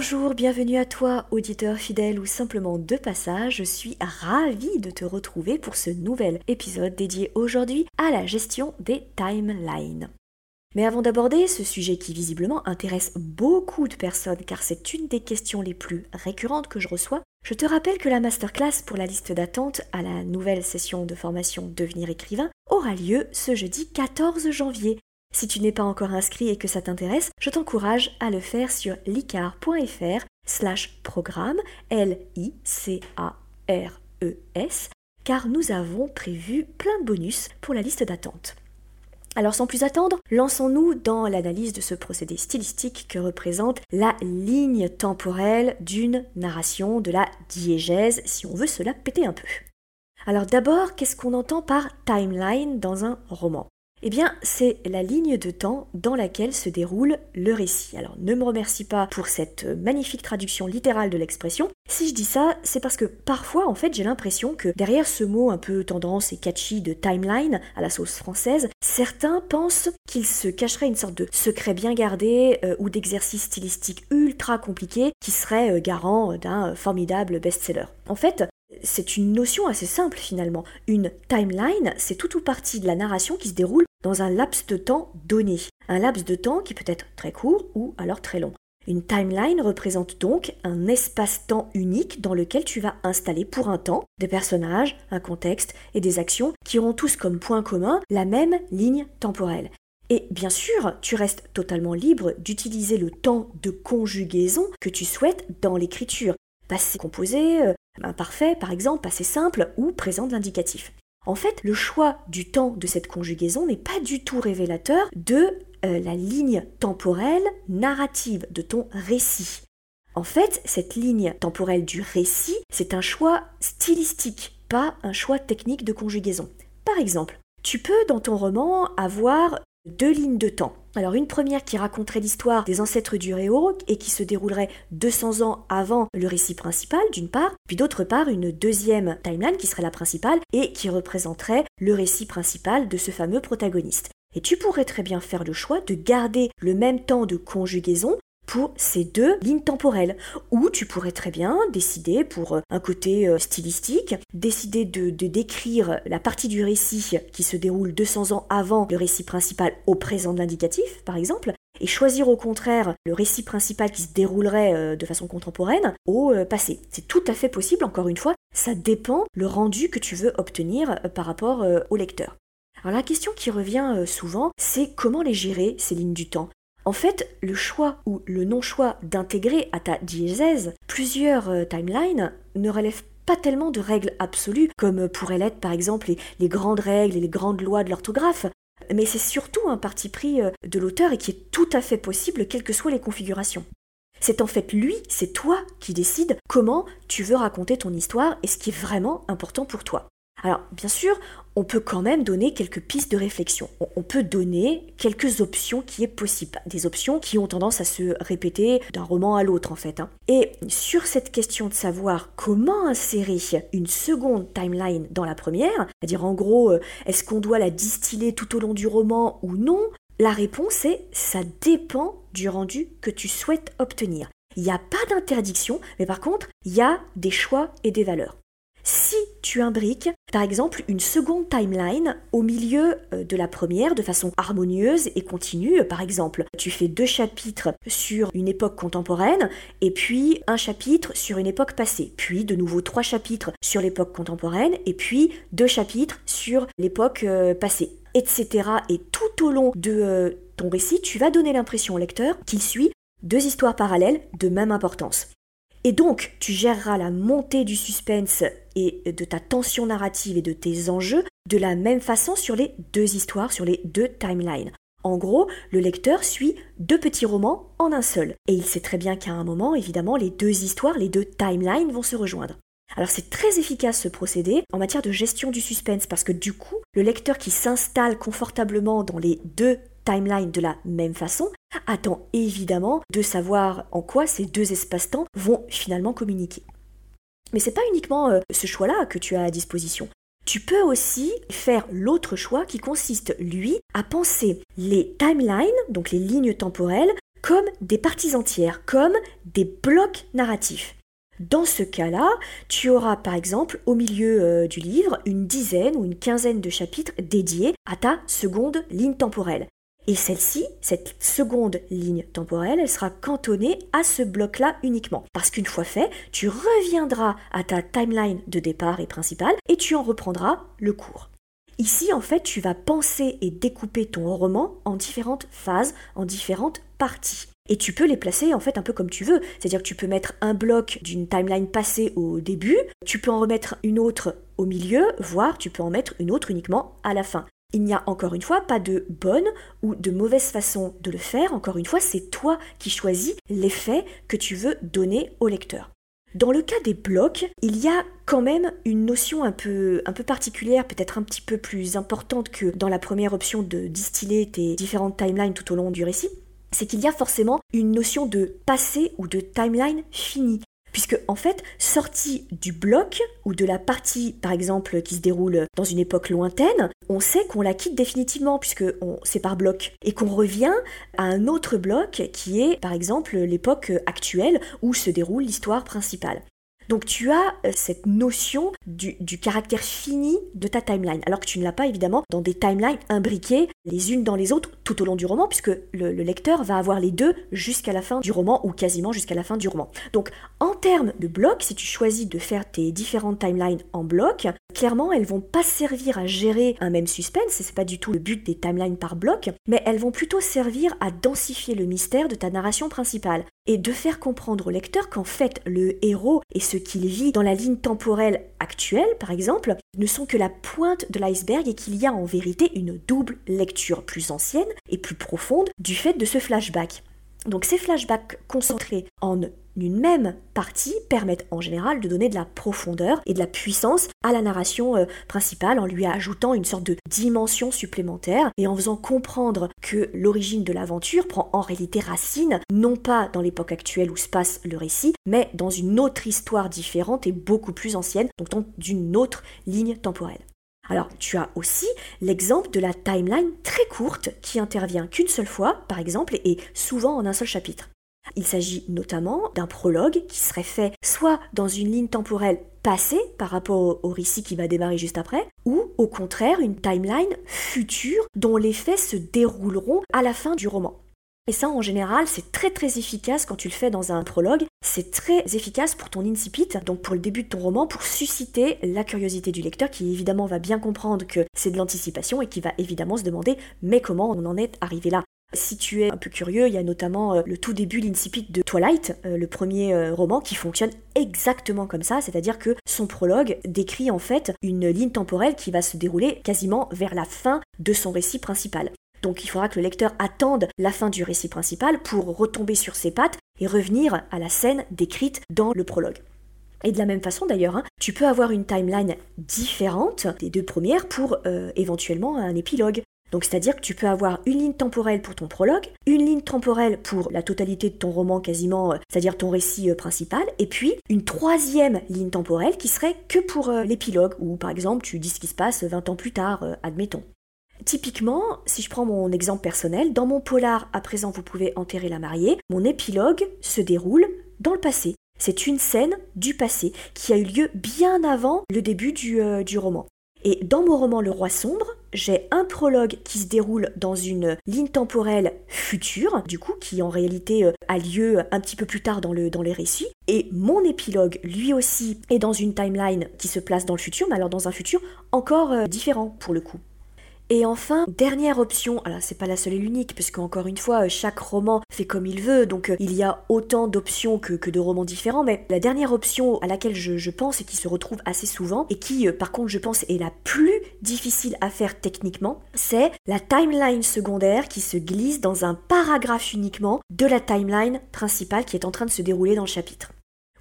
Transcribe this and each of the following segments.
Bonjour, bienvenue à toi, auditeur fidèle ou simplement de passage. Je suis ravie de te retrouver pour ce nouvel épisode dédié aujourd'hui à la gestion des timelines. Mais avant d'aborder ce sujet qui visiblement intéresse beaucoup de personnes car c'est une des questions les plus récurrentes que je reçois, je te rappelle que la masterclass pour la liste d'attente à la nouvelle session de formation Devenir écrivain aura lieu ce jeudi 14 janvier si tu n'es pas encore inscrit et que ça t'intéresse, je t'encourage à le faire sur licar.fr programme L-I-C-A-R-E-S car nous avons prévu plein de bonus pour la liste d'attente. Alors sans plus attendre, lançons-nous dans l'analyse de ce procédé stylistique que représente la ligne temporelle d'une narration, de la diégèse, si on veut se la péter un peu. Alors d'abord, qu'est-ce qu'on entend par timeline dans un roman? Eh bien, c'est la ligne de temps dans laquelle se déroule le récit. Alors, ne me remercie pas pour cette magnifique traduction littérale de l'expression. Si je dis ça, c'est parce que parfois, en fait, j'ai l'impression que derrière ce mot un peu tendance et catchy de timeline à la sauce française, certains pensent qu'il se cacherait une sorte de secret bien gardé euh, ou d'exercice stylistique ultra compliqué qui serait euh, garant d'un formidable best-seller. En fait, c'est une notion assez simple finalement. Une timeline, c'est tout ou partie de la narration qui se déroule dans un laps de temps donné. Un laps de temps qui peut être très court ou alors très long. Une timeline représente donc un espace-temps unique dans lequel tu vas installer pour un temps des personnages, un contexte et des actions qui auront tous comme point commun la même ligne temporelle. Et bien sûr, tu restes totalement libre d'utiliser le temps de conjugaison que tu souhaites dans l'écriture. Passé composé, euh, imparfait par exemple, passé simple ou présent de l'indicatif. En fait, le choix du temps de cette conjugaison n'est pas du tout révélateur de euh, la ligne temporelle narrative de ton récit. En fait, cette ligne temporelle du récit, c'est un choix stylistique, pas un choix technique de conjugaison. Par exemple, tu peux dans ton roman avoir deux lignes de temps. Alors une première qui raconterait l'histoire des ancêtres du Réo et qui se déroulerait 200 ans avant le récit principal d'une part, puis d'autre part une deuxième timeline qui serait la principale et qui représenterait le récit principal de ce fameux protagoniste. Et tu pourrais très bien faire le choix de garder le même temps de conjugaison pour ces deux lignes temporelles. Ou tu pourrais très bien décider, pour euh, un côté euh, stylistique, décider de, décrire la partie du récit qui se déroule 200 ans avant le récit principal au présent de l'indicatif, par exemple, et choisir au contraire le récit principal qui se déroulerait euh, de façon contemporaine au passé. C'est tout à fait possible, encore une fois, ça dépend le rendu que tu veux obtenir par rapport au lecteur. Alors la question qui revient souvent, c'est comment les gérer, ces lignes du temps? En fait, le choix ou le non-choix d'intégrer à ta diégèse plusieurs euh, timelines ne relève pas tellement de règles absolues, comme pourraient l'être par exemple les, grandes règles et les grandes lois de l'orthographe, mais c'est surtout un parti pris euh, de l'auteur et qui est tout à fait possible quelles que soient les configurations. C'est en fait lui, c'est toi qui décide comment tu veux raconter ton histoire et ce qui est vraiment important pour toi. Alors, bien sûr, on peut quand même donner quelques pistes de réflexion. On peut donner quelques options qui est possible. Des options qui ont tendance à se répéter d'un roman à l'autre, en fait. Hein. Et sur cette question de savoir comment insérer une seconde timeline dans la première, c'est-à-dire en gros, euh, est-ce qu'on doit la distiller tout au long du roman ou non La réponse est ça dépend du rendu que tu souhaites obtenir. Il n'y a pas d'interdiction, mais par contre, il y a des choix et des valeurs. Si tu imbriques, par exemple, une seconde timeline au milieu euh, de la première de façon harmonieuse et continue, par exemple, tu fais deux chapitres sur une époque contemporaine et puis un chapitre sur une époque passée, puis de nouveau trois chapitres sur l'époque contemporaine et puis deux chapitres sur l'époque euh, passée, etc. Et tout au long de euh, ton récit, tu vas donner l'impression au lecteur qu'il suit deux histoires parallèles de même importance. Et donc, tu géreras la montée du suspense et de ta tension narrative et de tes enjeux de la même façon sur les deux histoires, sur les deux timelines. En gros, le lecteur suit deux petits romans en un seul. Et il sait très bien qu'à un moment, évidemment, les deux histoires, les deux timelines vont se rejoindre. Alors c'est très efficace ce procédé en matière de gestion du suspense parce que du coup, le lecteur qui s'installe confortablement dans les deux timelines de la même façon attend évidemment de savoir en quoi ces deux espaces-temps vont finalement communiquer. Mais c'est pas uniquement euh, ce choix-là que tu as à disposition. Tu peux aussi faire l'autre choix qui consiste, lui, à penser les timelines, donc les lignes temporelles, comme des parties entières, comme des blocs narratifs. Dans ce cas-là, tu auras par exemple au milieu euh, du livre une dizaine ou une quinzaine de chapitres dédiés à ta seconde ligne temporelle. Et celle-ci, cette seconde ligne temporelle, elle sera cantonnée à ce bloc-là uniquement. Parce qu'une fois fait, tu reviendras à ta timeline de départ et principale et tu en reprendras le cours. Ici, en fait, tu vas penser et découper ton roman en différentes phases, en différentes parties. Et tu peux les placer en fait un peu comme tu veux. C'est-à-dire que tu peux mettre un bloc d'une timeline passée au début, tu peux en remettre une autre au milieu, voire tu peux en mettre une autre uniquement à la fin. Il n'y a encore une fois pas de bonne ou de mauvaise façon de le faire. Encore une fois, c'est toi qui choisis l'effet que tu veux donner au lecteur. Dans le cas des blocs, il y a quand même une notion un peu, un peu particulière, peut-être un petit peu plus importante que dans la première option de distiller tes différentes timelines tout au long du récit. C'est qu'il y a forcément une notion de passé ou de timeline finie. Puisque, en fait, sorti du bloc ou de la partie, par exemple, qui se déroule dans une époque lointaine, on sait qu'on la quitte définitivement, puisque c'est par bloc, et qu'on revient à un autre bloc qui est, par exemple, l'époque actuelle où se déroule l'histoire principale. Donc tu as euh, cette notion du, caractère fini de ta timeline, alors que tu ne l'as pas évidemment dans des timelines imbriquées les unes dans les autres tout au long du roman, puisque le, lecteur va avoir les deux jusqu'à la fin du roman, ou quasiment jusqu'à la fin du roman. Donc en termes de blocs, si tu choisis de faire tes différentes timelines en bloc, clairement elles vont pas servir à gérer un même suspense, c'est pas du tout le but des timelines par bloc, mais elles vont plutôt servir à densifier le mystère de ta narration principale et de faire comprendre au lecteur qu'en fait le héros et ce qu'il vit dans la ligne temporelle actuelle, par exemple, ne sont que la pointe de l'iceberg et qu'il y a en vérité une double lecture plus ancienne et plus profonde du fait de ce flashback. Donc ces flashbacks concentrés en une même partie permettent en général de donner de la profondeur et de la puissance à la narration euh, principale en lui ajoutant une sorte de dimension supplémentaire et en faisant comprendre que l'origine de l'aventure prend en réalité racine non pas dans l'époque actuelle où se passe le récit, mais dans une autre histoire différente et beaucoup plus ancienne, donc d'une autre ligne temporelle. Alors, tu as aussi l'exemple de la timeline très courte qui intervient qu'une seule fois, par exemple, et souvent en un seul chapitre. Il s'agit notamment d'un prologue qui serait fait soit dans une ligne temporelle passée par rapport au récit qui va démarrer juste après, ou au contraire une timeline future dont les faits se dérouleront à la fin du roman. Et ça, en général, c'est très très efficace quand tu le fais dans un prologue. C'est très efficace pour ton incipit, donc pour le début de ton roman, pour susciter la curiosité du lecteur qui évidemment va bien comprendre que c'est de l'anticipation et qui va évidemment se demander mais comment on en est arrivé là? Si tu es un peu curieux, il y a notamment euh, le tout début, l'incipit de Twilight, euh, le premier euh, roman, qui fonctionne exactement comme ça, c'est-à-dire que son prologue décrit en fait une ligne temporelle qui va se dérouler quasiment vers la fin de son récit principal. Donc il faudra que le lecteur attende la fin du récit principal pour retomber sur ses pattes et revenir à la scène décrite dans le prologue. Et de la même façon d'ailleurs, hein, tu peux avoir une timeline différente des deux premières pour éventuellement un épilogue. Donc c'est-à-dire que tu peux avoir une ligne temporelle pour ton prologue, une ligne temporelle pour la totalité de ton roman quasiment, euh, c'est-à-dire ton récit euh, principal, et puis une troisième ligne temporelle qui serait que pour l'épilogue, ou par exemple tu dis ce qui se passe 20 ans plus tard, admettons. Typiquement, si je prends mon exemple personnel, dans mon polar À présent vous pouvez enterrer la mariée, mon épilogue se déroule dans le passé. C'est une scène du passé qui a eu lieu bien avant le début du, euh, du roman. Et dans mon roman Le Roi sombre, j'ai un prologue qui se déroule dans une ligne temporelle future, du coup, qui en réalité euh, a lieu un petit peu plus tard dans, le, dans les récits. Et mon épilogue, lui aussi, est dans une timeline qui se place dans le futur, mais alors dans un futur encore euh, différent pour le coup. Et enfin, dernière option, alors c'est pas la seule et l'unique, puisque encore une fois, chaque roman fait comme il veut, donc euh, il y a autant d'options que, de romans différents, mais la dernière option à laquelle je, pense et qui se retrouve assez souvent, et qui euh, par contre je pense est la plus difficile à faire techniquement, c'est la timeline secondaire qui se glisse dans un paragraphe uniquement de la timeline principale qui est en train de se dérouler dans le chapitre.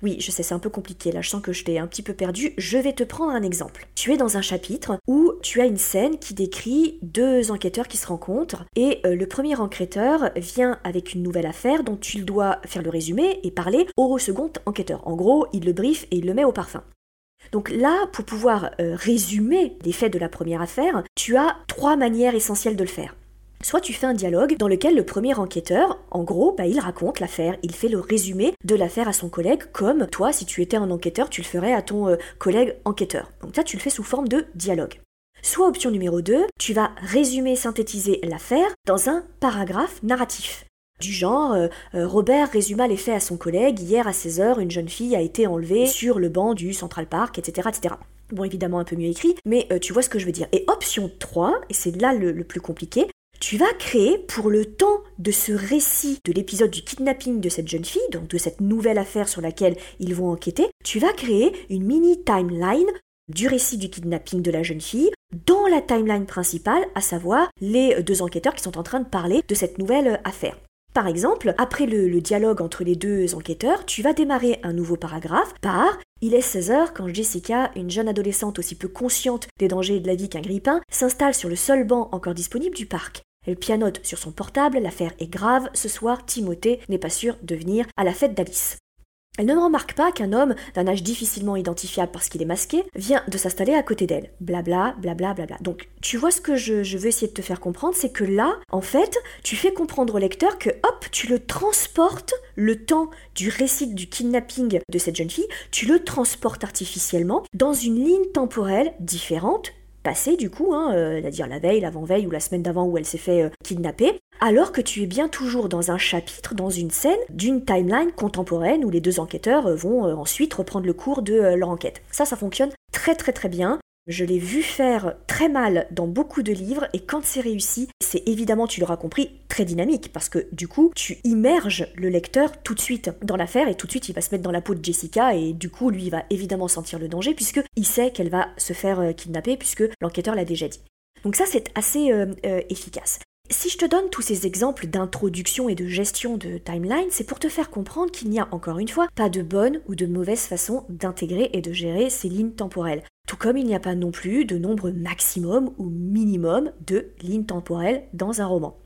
Oui, je sais, c'est un peu compliqué, là je sens que je t'ai un petit peu perdu. Je vais te prendre un exemple. Tu es dans un chapitre où tu as une scène qui décrit deux enquêteurs qui se rencontrent et euh, le premier enquêteur vient avec une nouvelle affaire dont tu dois faire le résumé et parler au second enquêteur. En gros, il le brief et il le met au parfum. Donc là, pour pouvoir euh, résumer les faits de la première affaire, tu as trois manières essentielles de le faire. Soit tu fais un dialogue dans lequel le premier enquêteur, en gros, bah, il raconte l'affaire, il fait le résumé de l'affaire à son collègue, comme toi, si tu étais un enquêteur, tu le ferais à ton euh, collègue enquêteur. Donc ça, tu le fais sous forme de dialogue. Soit option numéro 2, tu vas résumer, synthétiser l'affaire dans un paragraphe narratif. Du genre, euh, euh, Robert résuma les faits à son collègue, hier à 16h, une jeune fille a été enlevée sur le banc du Central Park, etc. etc. Bon, évidemment un peu mieux écrit, mais tu vois ce que je veux dire. Et option 3, et c'est là le plus compliqué, tu vas créer pour le temps de ce récit de l'épisode du kidnapping de cette jeune fille, donc de cette nouvelle affaire sur laquelle ils vont enquêter, tu vas créer une mini timeline du récit du kidnapping de la jeune fille dans la timeline principale, à savoir les deux enquêteurs qui sont en train de parler de cette nouvelle affaire. Par exemple, après le, dialogue entre les deux enquêteurs, tu vas démarrer un nouveau paragraphe par Il est 16 heures quand Jessica, une jeune adolescente aussi peu consciente des dangers de la vie qu'un grippin, s'installe sur le seul banc encore disponible du parc. Elle pianote sur son portable, l'affaire est grave, ce soir Timothée n'est pas sûr de venir à la fête d'Alice. Elle ne remarque pas qu'un homme, d'un âge difficilement identifiable parce qu'il est masqué, vient de s'installer à côté d'elle. Blabla, blabla, blabla. Donc, tu vois ce que je, je veux essayer de te faire comprendre, c'est que là, en fait, tu fais comprendre au lecteur que, hop, tu le transportes, le temps du récit du kidnapping de cette jeune fille, tu le transportes artificiellement dans une ligne temporelle différente du coup, hein, euh, c'est-à-dire la veille, l'avant-veille ou la semaine d'avant où elle s'est fait euh, kidnapper, alors que tu es bien toujours dans un chapitre, dans une scène d'une timeline contemporaine où les deux enquêteurs euh, vont ensuite reprendre le cours de leur enquête. Ça, ça fonctionne très très très bien. Je l'ai vu faire très mal dans beaucoup de livres et quand c'est réussi, c'est évidemment, tu l'auras compris, très dynamique parce que du coup, tu immerges le lecteur tout de suite dans l'affaire et tout de suite il va se mettre dans la peau de Jessica et du coup, lui, va évidemment sentir le danger puisque il sait qu'elle va se faire euh, kidnapper puisque l'enquêteur l'a déjà dit. Donc ça, c'est assez euh, euh, efficace. Si je te donne tous ces exemples d'introduction et de gestion de timeline, c'est pour te faire comprendre qu'il n'y a encore une fois pas de bonne ou de mauvaise façon d'intégrer et de gérer ces lignes temporelles. Tout comme il n'y a pas non plus de nombre maximum ou minimum de lignes temporelles dans un roman.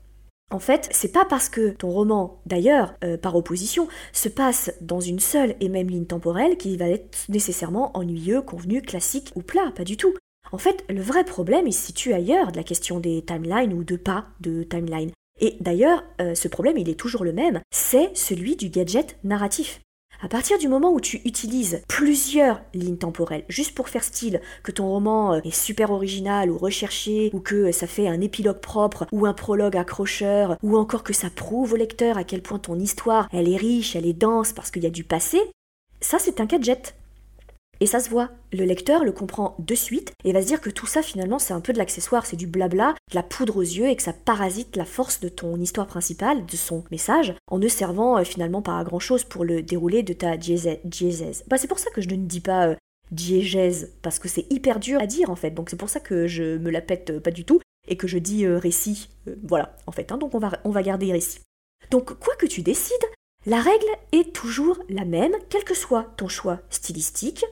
En fait, c'est pas parce que ton roman, d'ailleurs, euh, par opposition, se passe dans une seule et même ligne temporelle qu'il va être nécessairement ennuyeux, convenu, classique ou plat, pas du tout. En fait, le vrai problème, il se situe ailleurs de la question des timelines ou de pas de timeline. Et d'ailleurs, euh, ce problème, il est toujours le même, c'est celui du gadget narratif. À partir du moment où tu utilises plusieurs lignes temporelles, juste pour faire style, que ton roman euh, est super original ou recherché, ou que ça fait un épilogue propre, ou un prologue accrocheur, ou encore que ça prouve au lecteur à quel point ton histoire, elle est riche, elle est dense parce qu'il y a du passé, ça c'est un gadget. Et ça se voit. Le lecteur le comprend de suite et va se dire que tout ça finalement c'est un peu de l'accessoire, c'est du blabla, de la poudre aux yeux et que ça parasite la force de ton histoire principale, de son message, en ne servant euh, finalement pas à grand chose pour le dérouler de ta diégèse. Bah, c'est pour ça que je ne dis pas euh, diégèse, parce que c'est hyper dur à dire en fait, donc c'est pour ça que je me la pète euh, pas du tout et que je dis récit. voilà, en fait, hein. donc on va, on va garder récit. Donc quoi que tu décides, la règle est toujours la même, quel que soit ton choix stylistique,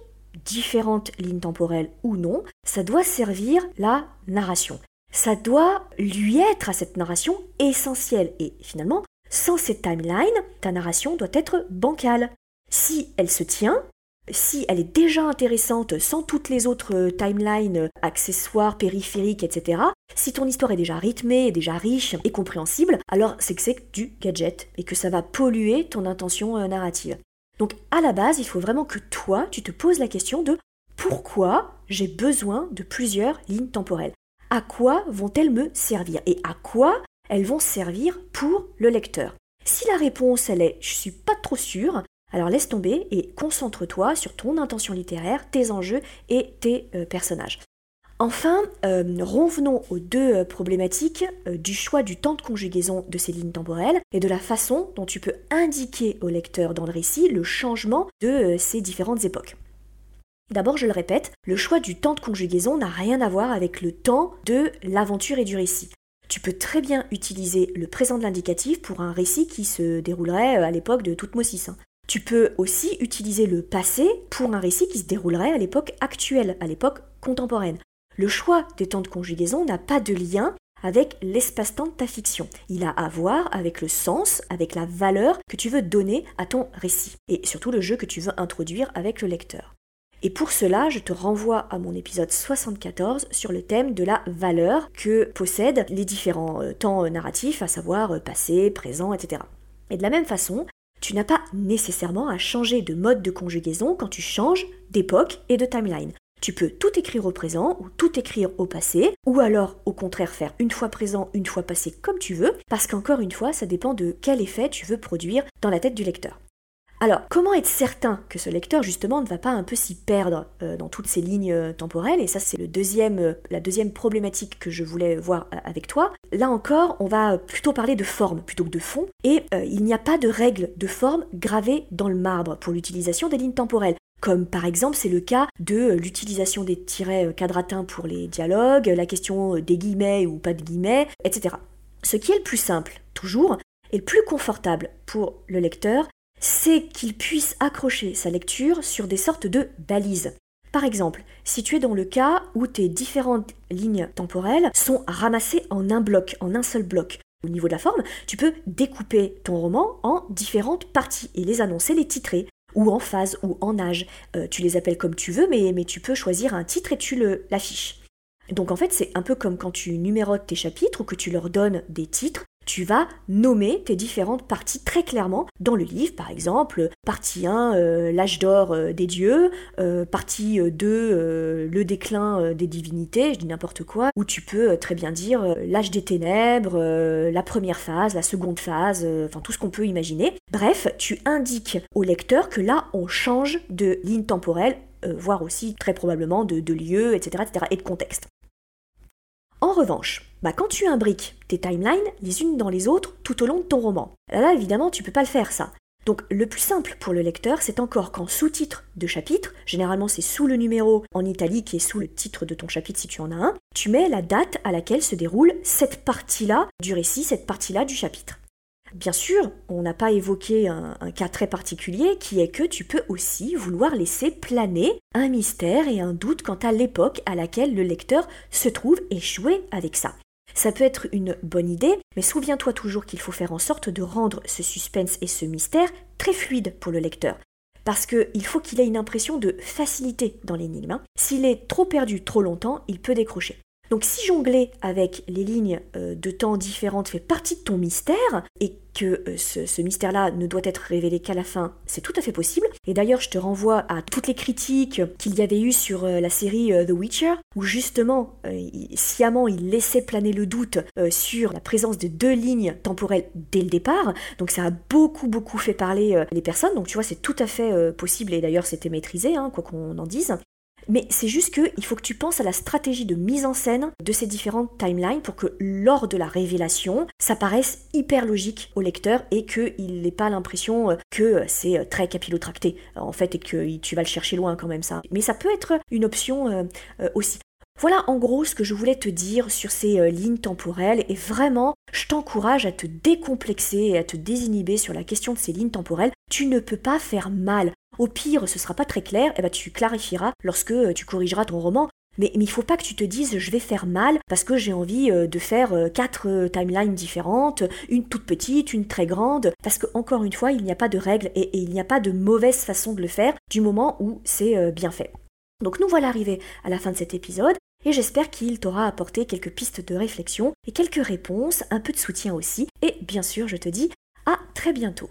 différentes lignes temporelles ou non, ça doit servir la narration. Ça doit lui être à cette narration essentielle. Et finalement, sans cette timeline, ta narration doit être bancale. Si elle se tient, si elle est déjà intéressante sans toutes les autres timelines, accessoires, périphériques, etc., si ton histoire est déjà rythmée, déjà riche et compréhensible, alors c'est que c'est du gadget et que ça va polluer ton intention euh, narrative. Donc à la base, il faut vraiment que toi, tu te poses la question de pourquoi j'ai besoin de plusieurs lignes temporelles À quoi vont-elles me servir Et à quoi elles vont servir pour le lecteur? Si la réponse, elle est je suis pas trop sûre, alors laisse tomber et concentre-toi sur ton intention littéraire, tes enjeux et tes euh, personnages. Enfin, euh, revenons aux deux euh, problématiques euh, du choix du temps de conjugaison de ces lignes temporelles et de la façon dont tu peux indiquer au lecteur dans le récit le changement de ces différentes époques. D'abord, je le répète, le choix du temps de conjugaison n'a rien à voir avec le temps de l'aventure et du récit. Tu peux très bien utiliser le présent de l'indicatif pour un récit qui se déroulerait à l'époque de Toutmosis. Hein. Tu peux aussi utiliser le passé pour un récit qui se déroulerait à l'époque actuelle, à l'époque contemporaine. Le choix des temps de conjugaison n'a pas de lien avec l'espace-temps de ta fiction. Il a à voir avec le sens, avec la valeur que tu veux donner à ton récit, et surtout le jeu que tu veux introduire avec le lecteur. Et pour cela, je te renvoie à mon épisode 74 sur le thème de la valeur que possèdent les différents euh, temps narratifs, à savoir euh, passé, présent, etc. Et de la même façon, tu n'as pas nécessairement à changer de mode de conjugaison quand tu changes d'époque et de timeline. Tu peux tout écrire au présent ou tout écrire au passé, ou alors au contraire faire une fois présent, une fois passé comme tu veux, parce qu'encore une fois, ça dépend de quel effet tu veux produire dans la tête du lecteur. Alors, comment être certain que ce lecteur, justement, ne va pas un peu s'y perdre euh, dans toutes ces lignes euh, temporelles? Et ça, c'est euh, la deuxième problématique que je voulais voir avec toi. Là encore, on va plutôt parler de forme plutôt que de fond. Et il n'y a pas de règle de forme gravée dans le marbre pour l'utilisation des lignes temporelles comme par exemple c'est le cas de l'utilisation des tirets quadratins pour les dialogues, la question des guillemets ou pas de guillemets, etc. Ce qui est le plus simple, toujours, et le plus confortable pour le lecteur, c'est qu'il puisse accrocher sa lecture sur des sortes de balises. Par exemple, si tu es dans le cas où tes différentes lignes temporelles sont ramassées en un bloc, en un seul bloc, au niveau de la forme, tu peux découper ton roman en différentes parties et les annoncer, les titrer, ou en phase, ou en âge. Euh, tu les appelles comme tu veux, mais, mais tu peux choisir un titre et tu l'affiches. Donc en fait, c'est un peu comme quand tu numérotes tes chapitres ou que tu leur donnes des titres tu vas nommer tes différentes parties très clairement dans le livre, par exemple, partie 1, euh, l'âge d'or euh, des dieux, euh, partie 2, le déclin des divinités, je dis n'importe quoi, où tu peux très bien dire l'âge des ténèbres, la première phase, la seconde phase, enfin tout ce qu'on peut imaginer. Bref, tu indiques au lecteur que là, on change de ligne temporelle, voire aussi très probablement de, de lieu, etc., etc., et de contexte. En revanche, bah quand tu imbriques tes timelines les unes dans les autres tout au long de ton roman, là, évidemment tu peux pas le faire ça. Donc le plus simple pour le lecteur, c'est encore qu'en sous-titre de chapitre, généralement c'est sous le numéro en italique et sous le titre de ton chapitre si tu en as un, tu mets la date à laquelle se déroule cette partie-là du récit, cette partie-là du chapitre. Bien sûr, on n'a pas évoqué un, cas très particulier qui est que tu peux aussi vouloir laisser planer un mystère et un doute quant à l'époque à laquelle le lecteur se trouve et avec ça. Ça peut être une bonne idée, mais souviens-toi toujours qu'il faut faire en sorte de rendre ce suspense et ce mystère très fluide pour le lecteur. Parce qu'il faut qu'il ait une impression de facilité dans l'énigme. Hein. S'il est trop perdu trop longtemps, il peut décrocher. Donc si jongler avec les lignes euh, de temps différentes fait partie de ton mystère, et que euh, ce, mystère-là ne doit être révélé qu'à la fin, c'est tout à fait possible. Et d'ailleurs, je te renvoie à toutes les critiques qu'il y avait eu sur euh, la série The Witcher, où justement, sciemment, il laissait planer le doute sur la présence de deux lignes temporelles dès le départ. Donc ça a beaucoup, beaucoup fait parler les personnes. Donc tu vois, c'est tout à fait possible, et d'ailleurs c'était maîtrisé, hein, quoi qu'on en dise. Mais c'est juste qu'il faut que tu penses à la stratégie de mise en scène de ces différentes timelines pour que lors de la révélation, ça paraisse hyper logique au lecteur et qu'il n'ait pas l'impression euh, que c'est euh, très capillotracté en fait et que tu vas le chercher loin quand même ça. Mais ça peut être une option euh, aussi. Voilà en gros ce que je voulais te dire sur ces lignes temporelles et vraiment je t'encourage à te décomplexer et à te désinhiber sur la question de ces lignes temporelles. Tu ne peux pas faire mal. Au pire, ce sera pas très clair, et eh ben tu clarifieras lorsque euh, tu corrigeras ton roman. Mais, il faut pas que tu te dises je vais faire mal parce que j'ai envie euh, de faire euh, quatre timelines différentes, une toute petite, une très grande, parce que encore une fois, il n'y a pas de règle et, il n'y a pas de mauvaise façon de le faire du moment où c'est bien fait. Donc nous voilà arrivés à la fin de cet épisode et j'espère qu'il t'aura apporté quelques pistes de réflexion et quelques réponses, un peu de soutien aussi. Et bien sûr, je te dis à très bientôt.